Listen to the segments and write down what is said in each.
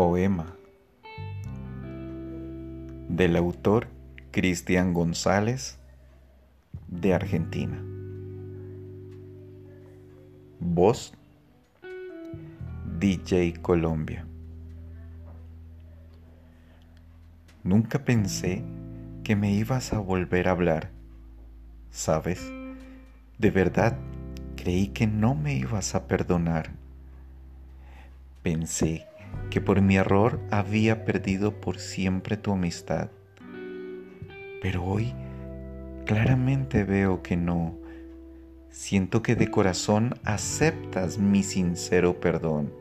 Poema del autor Cristian González de Argentina. Voz DJ Colombia. Nunca pensé que me ibas a volver a hablar, ¿sabes? De verdad creí que no me ibas a perdonar. Pensé que por mi error había perdido por siempre tu amistad. Pero hoy claramente veo que no. Siento que de corazón aceptas mi sincero perdón.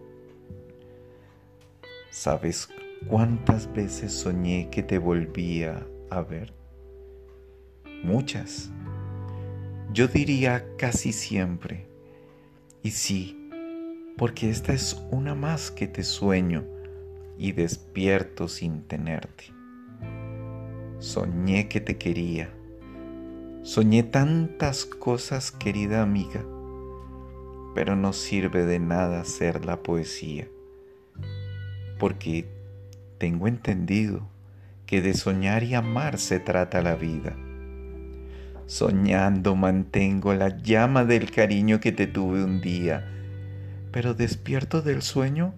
¿Sabes cuántas veces soñé que te volvía a ver? Muchas. Yo diría casi siempre. Y sí, porque esta es una más que te sueño y despierto sin tenerte. Soñé que te quería. Soñé tantas cosas, querida amiga, pero no sirve de nada ser la poesía, porque tengo entendido que de soñar y amar se trata la vida. Soñando mantengo la llama del cariño que te tuve un día, pero despierto del sueño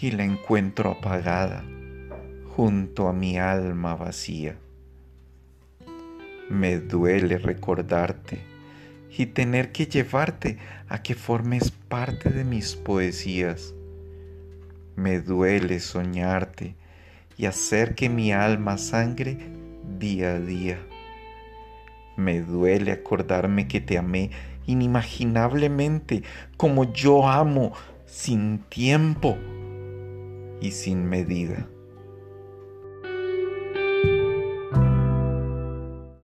y la encuentro apagada junto a mi alma vacía. Me duele recordarte y tener que llevarte a que formes parte de mis poesías. Me duele soñarte y hacer que mi alma sangre día a día. Me duele acordarme que te amé inimaginablemente como yo amo sin tiempo y sin medida.